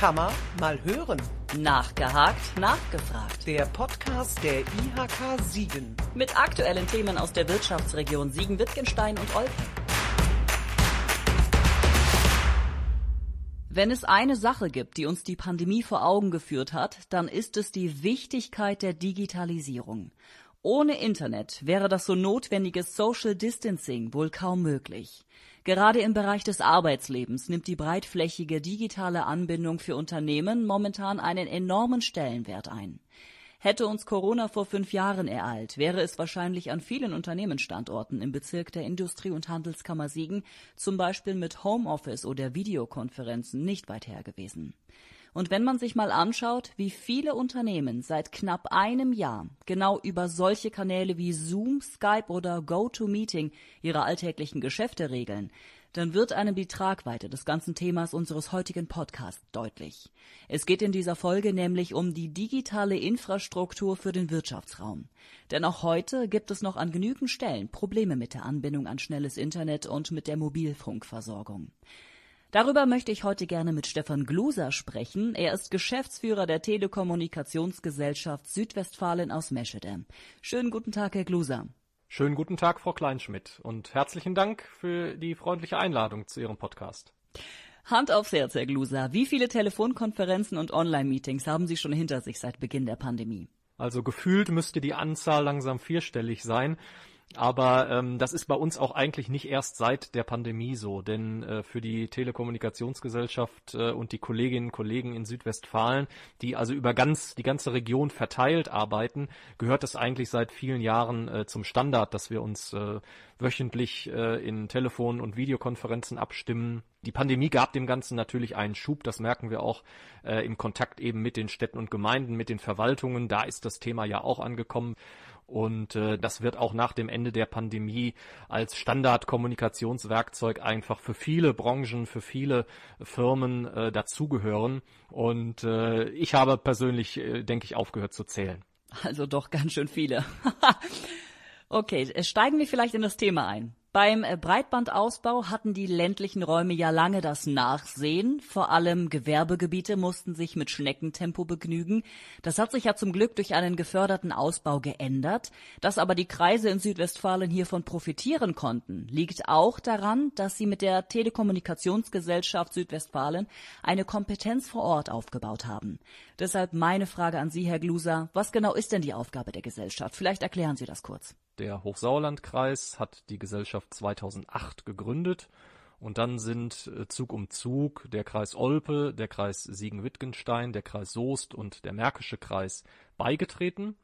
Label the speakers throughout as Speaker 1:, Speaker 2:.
Speaker 1: Man mal hören.
Speaker 2: Nachgehakt, nachgefragt.
Speaker 1: Der Podcast der IHK Siegen.
Speaker 2: Mit aktuellen Themen aus der Wirtschaftsregion Siegen-Wittgenstein und Olpe. Wenn es eine Sache gibt, die uns die Pandemie vor Augen geführt hat, dann ist es die Wichtigkeit der Digitalisierung. Ohne Internet wäre das so notwendige Social Distancing wohl kaum möglich. Gerade im Bereich des Arbeitslebens nimmt die breitflächige digitale Anbindung für Unternehmen momentan einen enormen Stellenwert ein. Hätte uns Corona vor fünf Jahren ereilt, wäre es wahrscheinlich an vielen Unternehmensstandorten im Bezirk der Industrie- und Handelskammer Siegen, zum Beispiel mit Homeoffice oder Videokonferenzen, nicht weit her gewesen. Und wenn man sich mal anschaut, wie viele Unternehmen seit knapp einem Jahr genau über solche Kanäle wie Zoom, Skype oder GoToMeeting ihre alltäglichen Geschäfte regeln, dann wird einem die Tragweite des ganzen Themas unseres heutigen Podcasts deutlich. Es geht in dieser Folge nämlich um die digitale Infrastruktur für den Wirtschaftsraum. Denn auch heute gibt es noch an genügend Stellen Probleme mit der Anbindung an schnelles Internet und mit der Mobilfunkversorgung. Darüber möchte ich heute gerne mit Stefan Gluser sprechen. Er ist Geschäftsführer der Telekommunikationsgesellschaft Südwestfalen aus Meschede. Schönen guten Tag, Herr Gluser.
Speaker 3: Schönen guten Tag, Frau Kleinschmidt, und herzlichen Dank für die freundliche Einladung zu Ihrem Podcast.
Speaker 2: Hand aufs Herz, Herr Gluser. Wie viele Telefonkonferenzen und Online-Meetings haben Sie schon hinter sich seit Beginn der Pandemie?
Speaker 3: Also gefühlt müsste die Anzahl langsam vierstellig sein. Aber ähm, das ist bei uns auch eigentlich nicht erst seit der Pandemie so, denn äh, für die Telekommunikationsgesellschaft äh, und die Kolleginnen und Kollegen in Südwestfalen, die also über ganz die ganze Region verteilt arbeiten, gehört es eigentlich seit vielen Jahren äh, zum Standard, dass wir uns äh, wöchentlich äh, in Telefon- und Videokonferenzen abstimmen. Die Pandemie gab dem Ganzen natürlich einen Schub, das merken wir auch äh, im Kontakt eben mit den Städten und Gemeinden, mit den Verwaltungen. Da ist das Thema ja auch angekommen. Und äh, das wird auch nach dem Ende der Pandemie als Standardkommunikationswerkzeug einfach für viele Branchen, für viele Firmen äh, dazugehören. Und äh, ich habe persönlich, äh, denke ich, aufgehört zu zählen.
Speaker 2: Also doch ganz schön viele. okay, steigen wir vielleicht in das Thema ein. Beim äh, Breitbandausbau hatten die ländlichen Räume ja lange das Nachsehen. Vor allem Gewerbegebiete mussten sich mit Schneckentempo begnügen. Das hat sich ja zum Glück durch einen geförderten Ausbau geändert. Dass aber die Kreise in Südwestfalen hiervon profitieren konnten, liegt auch daran, dass sie mit der Telekommunikationsgesellschaft Südwestfalen eine Kompetenz vor Ort aufgebaut haben. Deshalb meine Frage an Sie, Herr Gluser. Was genau ist denn die Aufgabe der Gesellschaft? Vielleicht erklären Sie das kurz.
Speaker 3: Der Hochsauerlandkreis hat die Gesellschaft 2008 gegründet und dann sind äh, Zug um Zug der Kreis Olpe, der Kreis Siegen-Wittgenstein, der Kreis Soest und der Märkische Kreis beigetreten.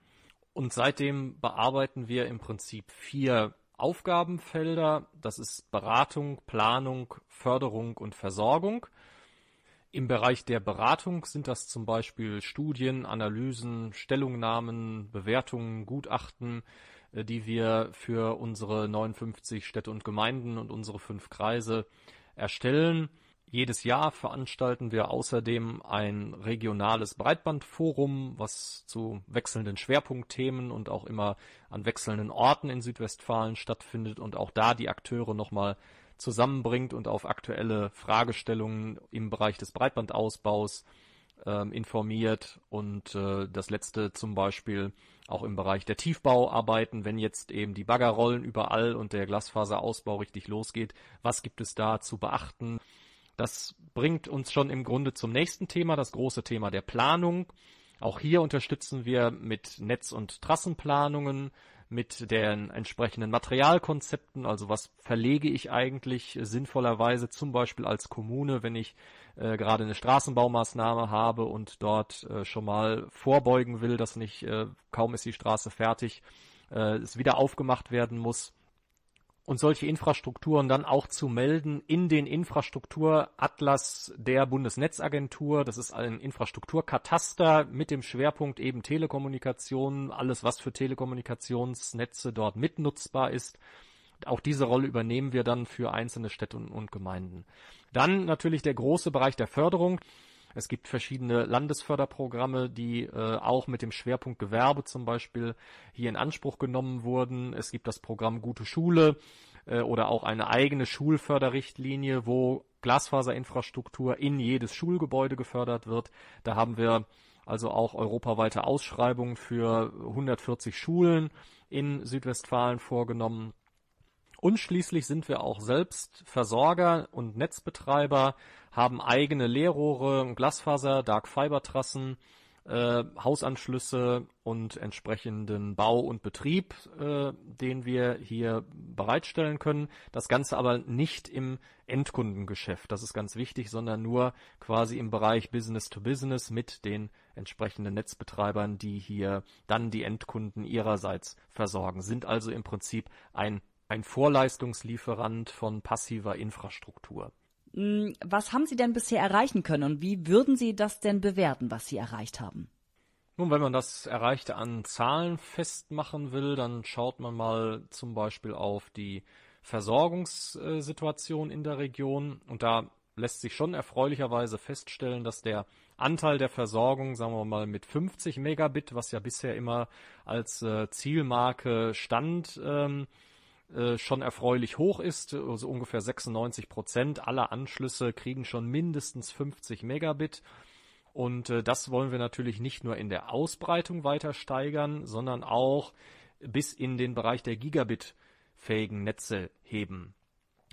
Speaker 3: Und seitdem bearbeiten wir im Prinzip vier Aufgabenfelder. Das ist Beratung, Planung, Förderung und Versorgung. Im Bereich der Beratung sind das zum Beispiel Studien, Analysen, Stellungnahmen, Bewertungen, Gutachten, die wir für unsere 59 Städte und Gemeinden und unsere fünf Kreise erstellen. Jedes Jahr veranstalten wir außerdem ein regionales Breitbandforum, was zu wechselnden Schwerpunktthemen und auch immer an wechselnden Orten in Südwestfalen stattfindet und auch da die Akteure nochmal zusammenbringt und auf aktuelle Fragestellungen im Bereich des Breitbandausbaus ähm, informiert. Und äh, das letzte zum Beispiel auch im Bereich der Tiefbauarbeiten, wenn jetzt eben die Bagger rollen überall und der Glasfaserausbau richtig losgeht, was gibt es da zu beachten? Das bringt uns schon im Grunde zum nächsten Thema, das große Thema der Planung. Auch hier unterstützen wir mit Netz- und Trassenplanungen, mit den entsprechenden Materialkonzepten, also was verlege ich eigentlich sinnvollerweise zum Beispiel als Kommune, wenn ich äh, gerade eine Straßenbaumaßnahme habe und dort äh, schon mal vorbeugen will, dass nicht äh, kaum ist die Straße fertig, äh, es wieder aufgemacht werden muss und solche Infrastrukturen dann auch zu melden in den Infrastrukturatlas der Bundesnetzagentur. Das ist ein Infrastrukturkataster mit dem Schwerpunkt eben Telekommunikation, alles was für Telekommunikationsnetze dort mitnutzbar ist. Auch diese Rolle übernehmen wir dann für einzelne Städte und, Gemeinden. Dann natürlich der große Bereich der Förderung. Es gibt verschiedene Landesförderprogramme, die äh, auch mit dem Schwerpunkt Gewerbe zum Beispiel hier in Anspruch genommen wurden. Es gibt das Programm Gute Schule äh, oder auch eine eigene Schulförderrichtlinie, wo Glasfaserinfrastruktur in jedes Schulgebäude gefördert wird. Da haben wir also auch europaweite Ausschreibungen für 140 Schulen in Südwestfalen vorgenommen. Und schließlich sind wir auch selbst Versorger und Netzbetreiber, haben eigene Leerrohre, Glasfaser, Dark Fiber Trassen, äh, Hausanschlüsse und entsprechenden Bau und Betrieb, äh, den wir hier bereitstellen können. Das Ganze aber nicht im Endkundengeschäft, das ist ganz wichtig, sondern nur quasi im Bereich Business to Business mit den entsprechenden Netzbetreibern, die hier dann die Endkunden ihrerseits versorgen, sind also im Prinzip ein, ein Vorleistungslieferant von passiver Infrastruktur.
Speaker 2: Hm, was haben Sie denn bisher erreichen können und wie würden Sie das denn bewerten, was Sie erreicht haben?
Speaker 3: Nun, wenn man das Erreichte an Zahlen festmachen will, dann schaut man mal zum Beispiel auf die Versorgungssituation in der Region und da lässt sich schon erfreulicherweise feststellen, dass der Anteil der Versorgung, sagen wir mal mit 50 Megabit, was ja bisher immer als äh, Zielmarke stand, ähm, äh, schon erfreulich hoch ist. Also ungefähr 96 Prozent aller Anschlüsse kriegen schon mindestens 50 Megabit. Und äh, das wollen wir natürlich nicht nur in der Ausbreitung weiter steigern, sondern auch bis in den Bereich der Gigabit-fähigen Netze heben.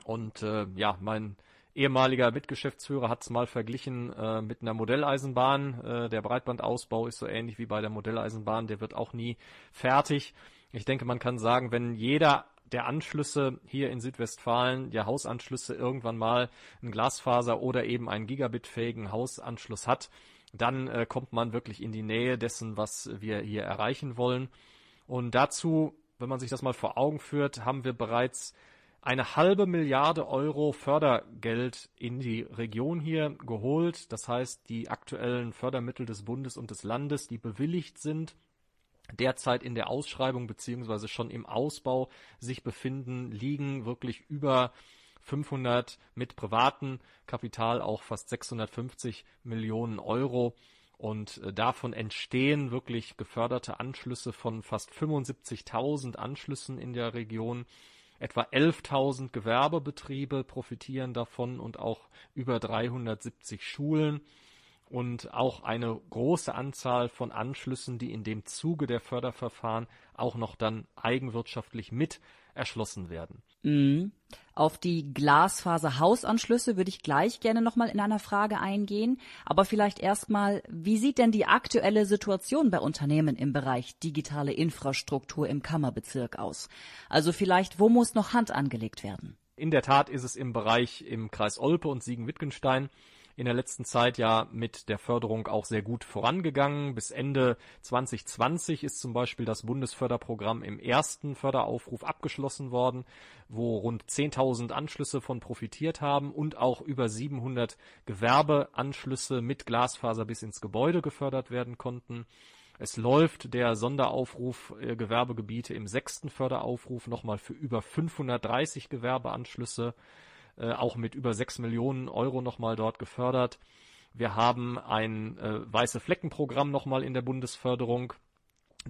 Speaker 3: Und äh, ja, mein ehemaliger Mitgeschäftsführer hat es mal verglichen äh, mit einer Modelleisenbahn. Äh, der Breitbandausbau ist so ähnlich wie bei der Modelleisenbahn, der wird auch nie fertig. Ich denke, man kann sagen, wenn jeder der Anschlüsse hier in Südwestfalen, ja Hausanschlüsse irgendwann mal ein Glasfaser oder eben einen gigabitfähigen Hausanschluss hat, dann äh, kommt man wirklich in die Nähe dessen, was wir hier erreichen wollen. Und dazu, wenn man sich das mal vor Augen führt, haben wir bereits eine halbe Milliarde Euro Fördergeld in die Region hier geholt. Das heißt, die aktuellen Fördermittel des Bundes und des Landes, die bewilligt sind, derzeit in der Ausschreibung beziehungsweise schon im Ausbau sich befinden, liegen wirklich über 500 mit privatem Kapital auch fast 650 Millionen Euro. Und äh, davon entstehen wirklich geförderte Anschlüsse von fast 75.000 Anschlüssen in der Region. Etwa 11.000 Gewerbebetriebe profitieren davon und auch über 370 Schulen und auch eine große Anzahl von Anschlüssen, die in dem Zuge der Förderverfahren auch noch dann eigenwirtschaftlich mit erschlossen werden.
Speaker 2: Mhm. Auf die Glasfaser-Hausanschlüsse würde ich gleich gerne nochmal in einer Frage eingehen. Aber vielleicht erstmal, wie sieht denn die aktuelle Situation bei Unternehmen im Bereich digitale Infrastruktur im Kammerbezirk aus? Also vielleicht, wo muss noch Hand angelegt werden?
Speaker 3: In der Tat ist es im Bereich im Kreis Olpe und Siegen-Wittgenstein in der letzten Zeit ja mit der Förderung auch sehr gut vorangegangen. Bis Ende 2020 ist zum Beispiel das Bundesförderprogramm im ersten Förderaufruf abgeschlossen worden, wo rund 10.000 Anschlüsse von profitiert haben und auch über 700 Gewerbeanschlüsse mit Glasfaser bis ins Gebäude gefördert werden konnten. Es läuft der Sonderaufruf äh, Gewerbegebiete im sechsten Förderaufruf nochmal für über 530 Gewerbeanschlüsse äh, auch mit über 6 Millionen Euro nochmal dort gefördert. Wir haben ein äh, weiße Fleckenprogramm nochmal in der Bundesförderung.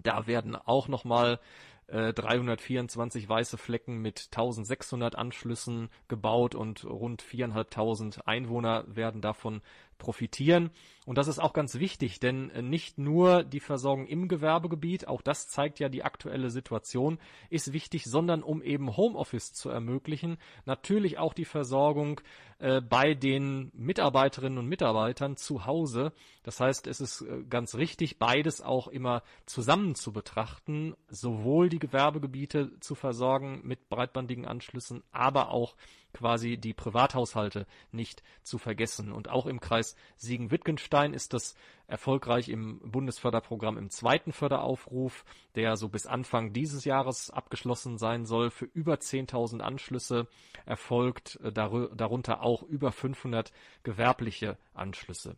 Speaker 3: Da werden auch nochmal äh, 324 weiße Flecken mit 1600 Anschlüssen gebaut und rund 4.500 Einwohner werden davon profitieren. Und das ist auch ganz wichtig, denn äh, nicht nur die Versorgung im Gewerbegebiet, auch das zeigt ja die aktuelle Situation, ist wichtig, sondern um eben Homeoffice zu ermöglichen, natürlich auch die Versorgung äh, bei den Mitarbeiterinnen und Mitarbeitern zu Hause. Das heißt, es ist äh, ganz richtig, beides auch immer zusammen zu betrachten, sowohl die Gewerbegebiete zu versorgen mit breitbandigen Anschlüssen, aber auch quasi die Privathaushalte nicht zu vergessen. Und auch im Kreis Siegen-Wittgenstein ist das erfolgreich im Bundesförderprogramm im zweiten Förderaufruf, der so bis Anfang dieses Jahres abgeschlossen sein soll, für über 10.000 Anschlüsse erfolgt, äh, darunter auch über 500 gewerbliche Anschlüsse.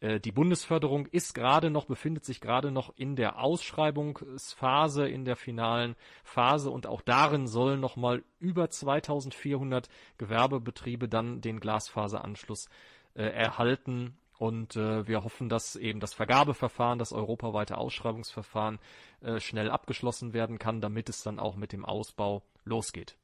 Speaker 3: Äh, die Bundesförderung ist gerade noch, befindet sich gerade noch in der Ausschreibungsphase, in der finalen Phase und auch darin sollen nochmal über 2400 Gewerbebetriebe dann den Glasfaseranschluss äh, erhalten. Und äh, wir hoffen, dass eben das Vergabeverfahren, das europaweite Ausschreibungsverfahren äh, schnell abgeschlossen werden kann, damit es dann auch mit dem Ausbau losgeht.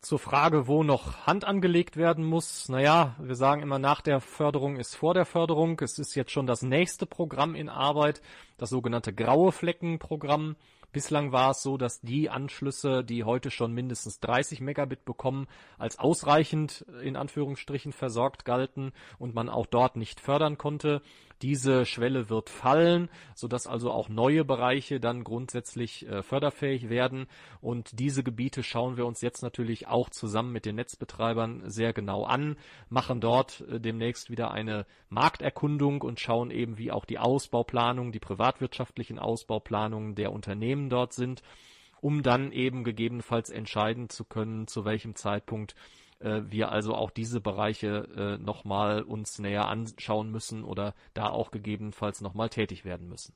Speaker 3: Zur Frage, wo noch Hand angelegt werden muss. Naja, wir sagen immer, nach der Förderung ist vor der Förderung. Es ist jetzt schon das nächste Programm in Arbeit, das sogenannte Graue Fleckenprogramm. Bislang war es so, dass die Anschlüsse, die heute schon mindestens 30 Megabit bekommen, als ausreichend in Anführungsstrichen versorgt galten und man auch dort nicht fördern konnte. Diese Schwelle wird fallen, sodass also auch neue Bereiche dann grundsätzlich äh, förderfähig werden. Und diese Gebiete schauen wir uns jetzt natürlich auch zusammen mit den Netzbetreibern sehr genau an, machen dort äh, demnächst wieder eine Markterkundung und schauen eben, wie auch die Ausbauplanung, die privatwirtschaftlichen Ausbauplanungen der Unternehmen dort sind um dann eben gegebenenfalls entscheiden zu können, zu welchem Zeitpunkt äh, wir also auch diese Bereiche äh, nochmal uns näher anschauen müssen oder da auch gegebenenfalls nochmal tätig werden müssen.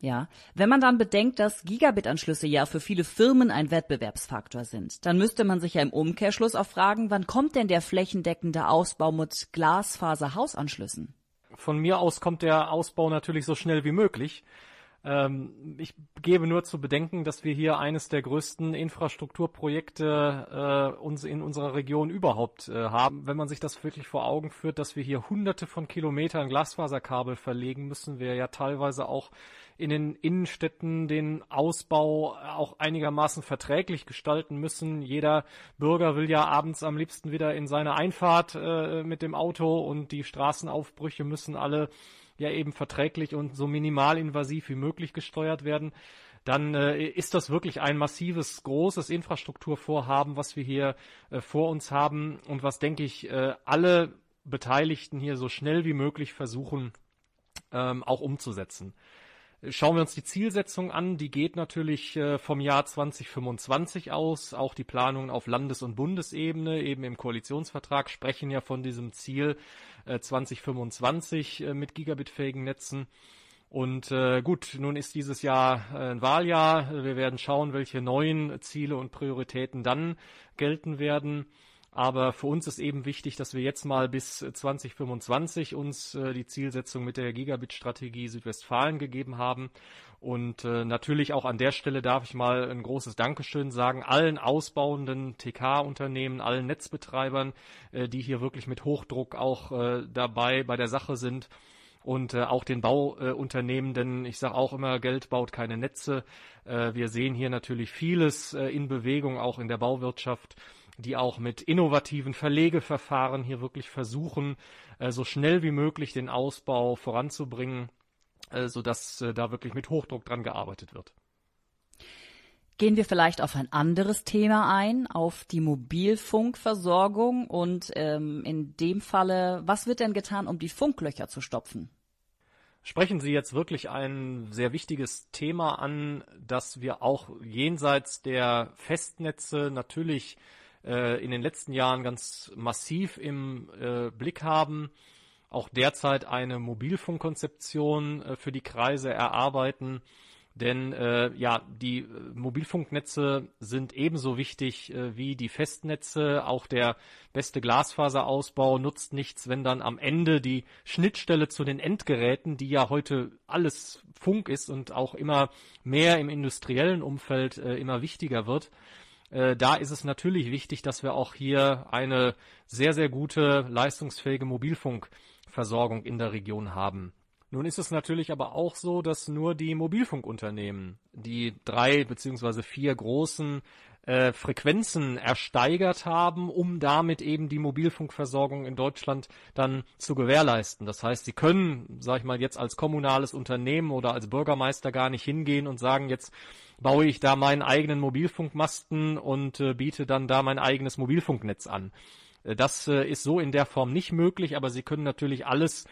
Speaker 2: Ja, wenn man dann bedenkt, dass Gigabit-Anschlüsse ja für viele Firmen ein Wettbewerbsfaktor sind, dann müsste man sich ja im Umkehrschluss auch fragen, wann kommt denn der flächendeckende Ausbau mit Glasfaser-Hausanschlüssen?
Speaker 3: Von mir aus kommt der Ausbau natürlich so schnell wie möglich. Ähm, ich gebe nur zu bedenken, dass wir hier eines der größten Infrastrukturprojekte äh, uns in unserer Region überhaupt äh, haben. Wenn man sich das wirklich vor Augen führt, dass wir hier hunderte von Kilometern Glasfaserkabel verlegen müssen, wir ja teilweise auch in den Innenstädten den Ausbau auch einigermaßen verträglich gestalten müssen. Jeder Bürger will ja abends am liebsten wieder in seine Einfahrt äh, mit dem Auto und die Straßenaufbrüche müssen alle ja eben verträglich und so minimalinvasiv wie möglich gesteuert werden, dann äh, ist das wirklich ein massives, großes Infrastrukturvorhaben, was wir hier äh, vor uns haben und was, denke ich, äh, alle Beteiligten hier so schnell wie möglich versuchen ähm, auch umzusetzen. Schauen wir uns die Zielsetzung an. Die geht natürlich äh, vom Jahr 2025 aus. Auch die Planungen auf Landes- und Bundesebene, eben im Koalitionsvertrag, sprechen ja von diesem Ziel äh, 2025 äh, mit gigabitfähigen Netzen. Und äh, gut, nun ist dieses Jahr äh, ein Wahljahr. Wir werden schauen, welche neuen Ziele und Prioritäten dann gelten werden. Aber für uns ist eben wichtig, dass wir jetzt mal bis 2025 uns äh, die Zielsetzung mit der Gigabit-Strategie Südwestfalen gegeben haben. Und äh, natürlich auch an der Stelle darf ich mal ein großes Dankeschön sagen allen ausbauenden TK-Unternehmen, allen Netzbetreibern, äh, die hier wirklich mit Hochdruck auch äh, dabei bei der Sache sind und äh, auch den Bauunternehmen, äh, denn ich sage auch immer, Geld baut keine Netze. Äh, wir sehen hier natürlich vieles äh, in Bewegung, auch in der Bauwirtschaft die auch mit innovativen Verlegeverfahren hier wirklich versuchen, äh, so schnell wie möglich den Ausbau voranzubringen, äh, sodass äh, da wirklich mit Hochdruck dran gearbeitet wird.
Speaker 2: Gehen wir vielleicht auf ein anderes Thema ein, auf die Mobilfunkversorgung und ähm, in dem Falle, was wird denn getan, um die Funklöcher zu stopfen?
Speaker 3: Sprechen Sie jetzt wirklich ein sehr wichtiges Thema an, das wir auch jenseits der Festnetze natürlich äh, in den letzten Jahren ganz massiv im äh, Blick haben, auch derzeit eine Mobilfunkkonzeption äh, für die Kreise erarbeiten. Denn äh, ja, die äh, Mobilfunknetze sind ebenso wichtig äh, wie die Festnetze. Auch der beste Glasfaserausbau nutzt nichts, wenn dann am Ende die Schnittstelle zu den Endgeräten, die ja heute alles Funk ist und auch immer mehr im industriellen Umfeld äh, immer wichtiger wird, äh, da ist es natürlich wichtig, dass wir auch hier eine sehr, sehr gute, leistungsfähige Mobilfunkversorgung in der Region haben. Nun ist es natürlich aber auch so, dass nur die Mobilfunkunternehmen, die drei beziehungsweise vier großen äh, Frequenzen ersteigert haben, um damit eben die Mobilfunkversorgung in Deutschland dann zu gewährleisten. Das heißt, sie können, sag ich mal, jetzt als kommunales Unternehmen oder als Bürgermeister gar nicht hingehen und sagen, jetzt baue ich da meinen eigenen Mobilfunkmasten und äh, biete dann da mein eigenes Mobilfunknetz an. Äh, das äh, ist so in der Form nicht möglich, aber Sie können natürlich alles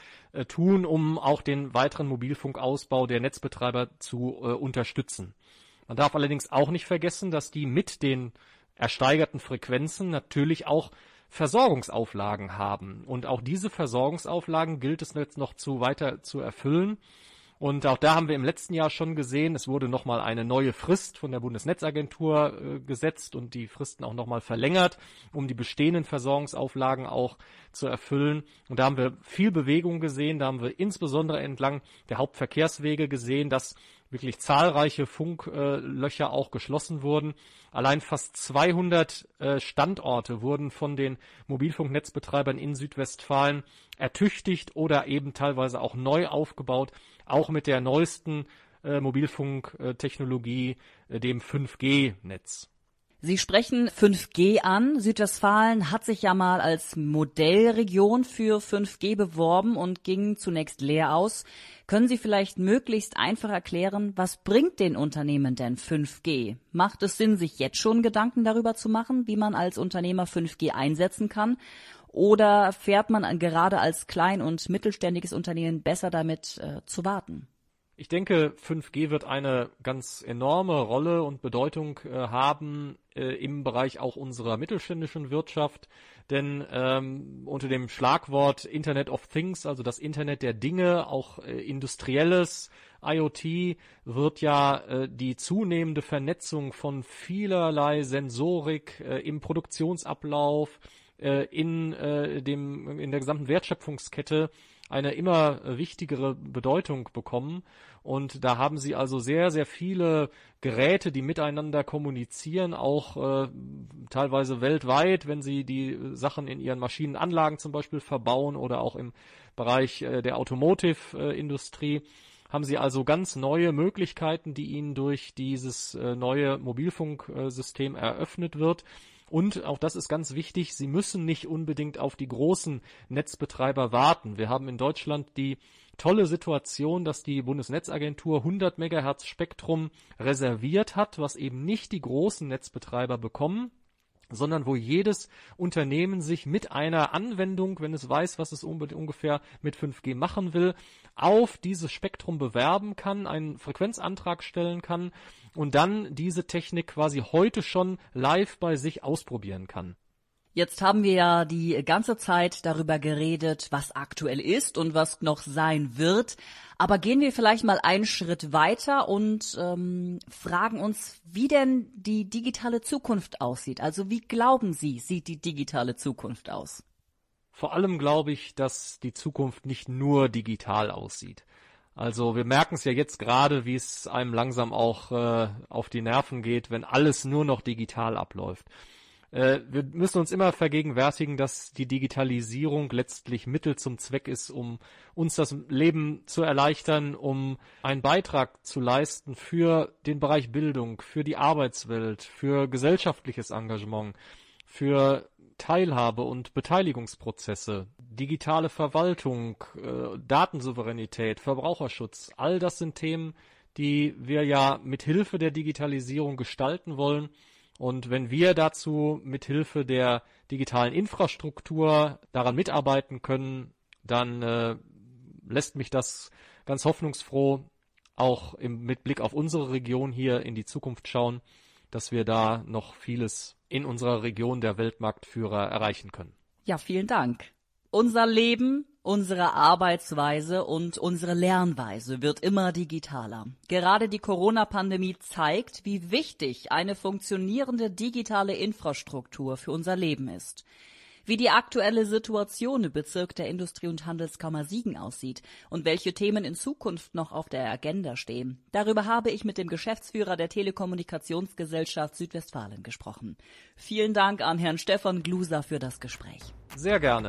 Speaker 3: tun, um auch den weiteren Mobilfunkausbau der Netzbetreiber zu unterstützen. Man darf allerdings auch nicht vergessen, dass die mit den ersteigerten Frequenzen natürlich auch Versorgungsauflagen haben. Und auch diese Versorgungsauflagen gilt es jetzt noch zu weiter zu erfüllen. Und auch da haben wir im letzten Jahr schon gesehen, es wurde nochmal eine neue Frist von der Bundesnetzagentur äh, gesetzt und die Fristen auch nochmal verlängert, um die bestehenden Versorgungsauflagen auch zu erfüllen. Und da haben wir viel Bewegung gesehen, da haben wir insbesondere entlang der Hauptverkehrswege gesehen, dass wirklich zahlreiche Funklöcher auch geschlossen wurden. Allein fast 200 äh, Standorte wurden von den Mobilfunknetzbetreibern in Südwestfalen ertüchtigt oder eben teilweise auch neu aufgebaut, auch mit der neuesten äh, Mobilfunktechnologie, äh, dem 5G-Netz.
Speaker 2: Sie sprechen 5G an. Südwestfalen hat sich ja mal als Modellregion für 5G beworben und ging zunächst leer aus. Können Sie vielleicht möglichst einfach erklären, was bringt den Unternehmen denn 5G? Macht es Sinn, sich jetzt schon Gedanken darüber zu machen, wie man als Unternehmer 5G einsetzen kann? Oder fährt man gerade als klein- und mittelständiges Unternehmen besser damit äh, zu warten?
Speaker 3: Ich denke, 5G wird eine ganz enorme Rolle und Bedeutung äh, haben äh, im Bereich auch unserer mittelständischen Wirtschaft, denn ähm, unter dem Schlagwort Internet of Things, also das Internet der Dinge, auch äh, industrielles IoT, wird ja äh, die zunehmende Vernetzung von vielerlei Sensorik äh, im Produktionsablauf, äh, in dem in der gesamten Wertschöpfungskette eine immer wichtigere Bedeutung bekommen. Und da haben sie also sehr, sehr viele Geräte, die miteinander kommunizieren, auch äh, teilweise weltweit, wenn sie die Sachen in ihren Maschinenanlagen zum Beispiel verbauen oder auch im Bereich äh, der Automotive-Industrie. haben sie also ganz neue Möglichkeiten, die ihnen durch dieses äh, neue Mobilfunksystem eröffnet wird. Und auch das ist ganz wichtig, sie müssen nicht unbedingt auf die großen Netzbetreiber warten. Wir haben in Deutschland die tolle Situation, dass die Bundesnetzagentur 100 Megahertz Spektrum reserviert hat, was eben nicht die großen Netzbetreiber bekommen sondern wo jedes Unternehmen sich mit einer Anwendung, wenn es weiß, was es ungefähr mit 5G machen will, auf dieses Spektrum bewerben kann, einen Frequenzantrag stellen kann und dann diese Technik quasi heute schon live bei sich ausprobieren kann.
Speaker 2: Jetzt haben wir ja die ganze Zeit darüber geredet, was aktuell ist und was noch sein wird. Aber gehen wir vielleicht mal einen Schritt weiter und ähm, fragen uns, wie denn die digitale Zukunft aussieht. Also wie glauben Sie, sieht die digitale Zukunft aus?
Speaker 3: Vor allem glaube ich, dass die Zukunft nicht nur digital aussieht. Also wir merken es ja jetzt gerade, wie es einem langsam auch äh, auf die Nerven geht, wenn alles nur noch digital abläuft. Äh, wir müssen uns immer vergegenwärtigen, dass die Digitalisierung letztlich Mittel zum Zweck ist, um uns das Leben zu erleichtern, um einen Beitrag zu leisten für den Bereich Bildung, für die Arbeitswelt, für gesellschaftliches Engagement, für Teilhabe und Beteiligungsprozesse, digitale Verwaltung, äh, Datensouveränität, Verbraucherschutz, all das sind Themen, die wir ja mit Hilfe der Digitalisierung gestalten wollen und wenn wir dazu mit Hilfe der digitalen Infrastruktur daran mitarbeiten können, dann äh, lässt mich das ganz hoffnungsfroh auch im, mit Blick auf unsere Region hier in die Zukunft schauen, dass wir da noch vieles in unserer Region der Weltmarktführer erreichen können.
Speaker 2: Ja, vielen Dank. Unser Leben Unsere Arbeitsweise und unsere Lernweise wird immer digitaler. Gerade die Corona-Pandemie zeigt, wie wichtig eine funktionierende digitale Infrastruktur für unser Leben ist. Wie die aktuelle Situation im Bezirk der Industrie- und Handelskammer Siegen aussieht und welche Themen in Zukunft noch auf der Agenda stehen. Darüber habe ich mit dem Geschäftsführer der Telekommunikationsgesellschaft Südwestfalen gesprochen. Vielen Dank an Herrn Stefan Gluser für das Gespräch.
Speaker 3: Sehr gerne.